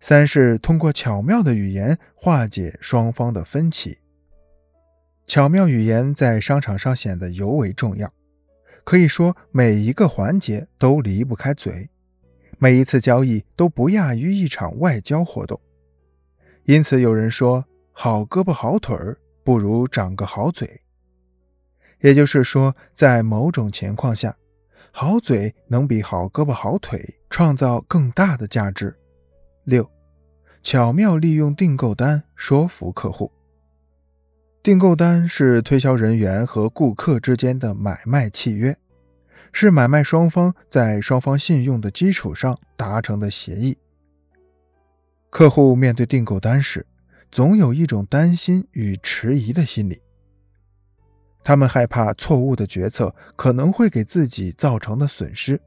三是通过巧妙的语言化解双方的分歧。巧妙语言在商场上显得尤为重要，可以说每一个环节都离不开嘴，每一次交易都不亚于一场外交活动。因此，有人说：“好胳膊好腿儿，不如长个好嘴。”也就是说，在某种情况下，好嘴能比好胳膊好腿创造更大的价值。六，巧妙利用订购单说服客户。订购单是推销人员和顾客之间的买卖契约，是买卖双方在双方信用的基础上达成的协议。客户面对订购单时，总有一种担心与迟疑的心理。他们害怕错误的决策可能会给自己造成的损失，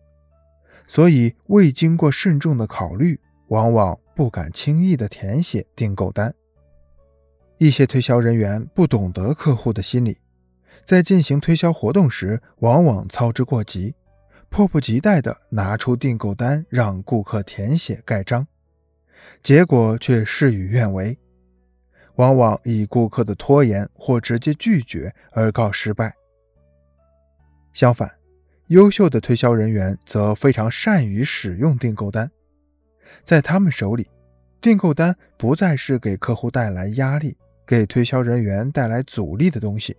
所以未经过慎重的考虑，往往不敢轻易的填写订购单。一些推销人员不懂得客户的心理，在进行推销活动时，往往操之过急，迫不及待地拿出订购单让顾客填写盖章，结果却事与愿违。往往以顾客的拖延或直接拒绝而告失败。相反，优秀的推销人员则非常善于使用订购单，在他们手里，订购单不再是给客户带来压力、给推销人员带来阻力的东西，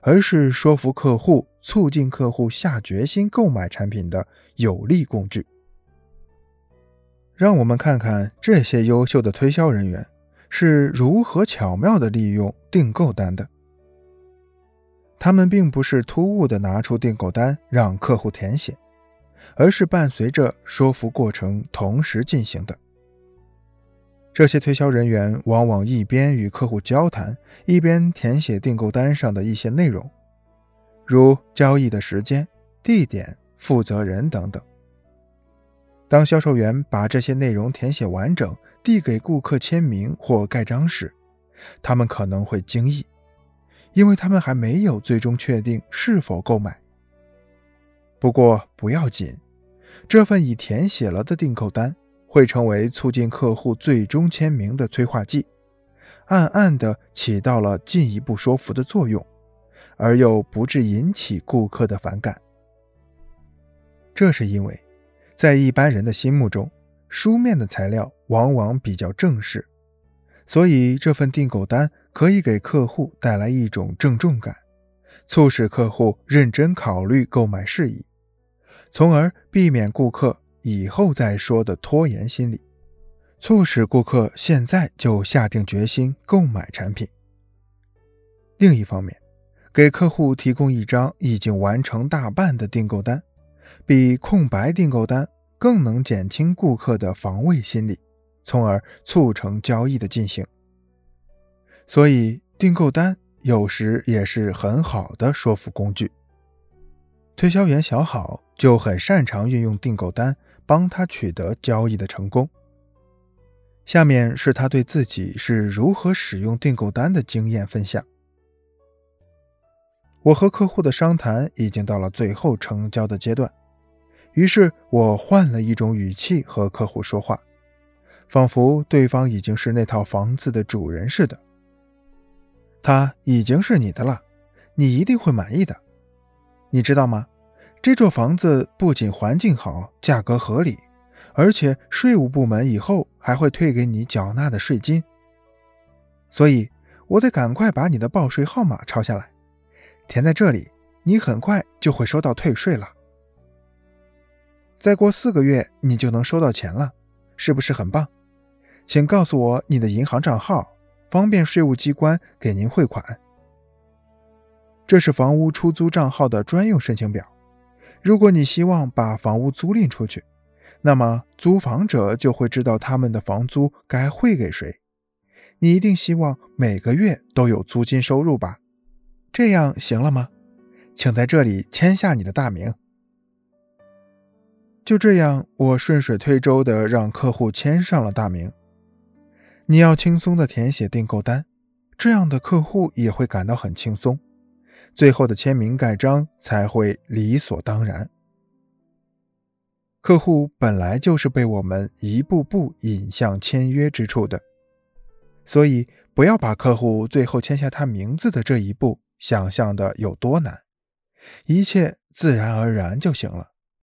而是说服客户、促进客户下决心购买产品的有力工具。让我们看看这些优秀的推销人员。是如何巧妙地利用订购单的？他们并不是突兀地拿出订购单让客户填写，而是伴随着说服过程同时进行的。这些推销人员往往一边与客户交谈，一边填写订购单上的一些内容，如交易的时间、地点、负责人等等。当销售员把这些内容填写完整，递给顾客签名或盖章时，他们可能会惊异，因为他们还没有最终确定是否购买。不过不要紧，这份已填写了的订购单会成为促进客户最终签名的催化剂，暗暗地起到了进一步说服的作用，而又不致引起顾客的反感。这是因为。在一般人的心目中，书面的材料往往比较正式，所以这份订购单可以给客户带来一种郑重感，促使客户认真考虑购买事宜，从而避免顾客以后再说的拖延心理，促使顾客现在就下定决心购买产品。另一方面，给客户提供一张已经完成大半的订购单。比空白订购单更能减轻顾客的防卫心理，从而促成交易的进行。所以，订购单有时也是很好的说服工具。推销员小好就很擅长运用订购单，帮他取得交易的成功。下面是他对自己是如何使用订购单的经验分享。我和客户的商谈已经到了最后成交的阶段。于是我换了一种语气和客户说话，仿佛对方已经是那套房子的主人似的。他已经是你的了，你一定会满意的。你知道吗？这座房子不仅环境好、价格合理，而且税务部门以后还会退给你缴纳的税金。所以，我得赶快把你的报税号码抄下来，填在这里，你很快就会收到退税了。再过四个月，你就能收到钱了，是不是很棒？请告诉我你的银行账号，方便税务机关给您汇款。这是房屋出租账号的专用申请表。如果你希望把房屋租赁出去，那么租房者就会知道他们的房租该汇给谁。你一定希望每个月都有租金收入吧？这样行了吗？请在这里签下你的大名。就这样，我顺水推舟地让客户签上了大名。你要轻松地填写订购单，这样的客户也会感到很轻松，最后的签名盖章才会理所当然。客户本来就是被我们一步步引向签约之处的，所以不要把客户最后签下他名字的这一步想象的有多难，一切自然而然就行了。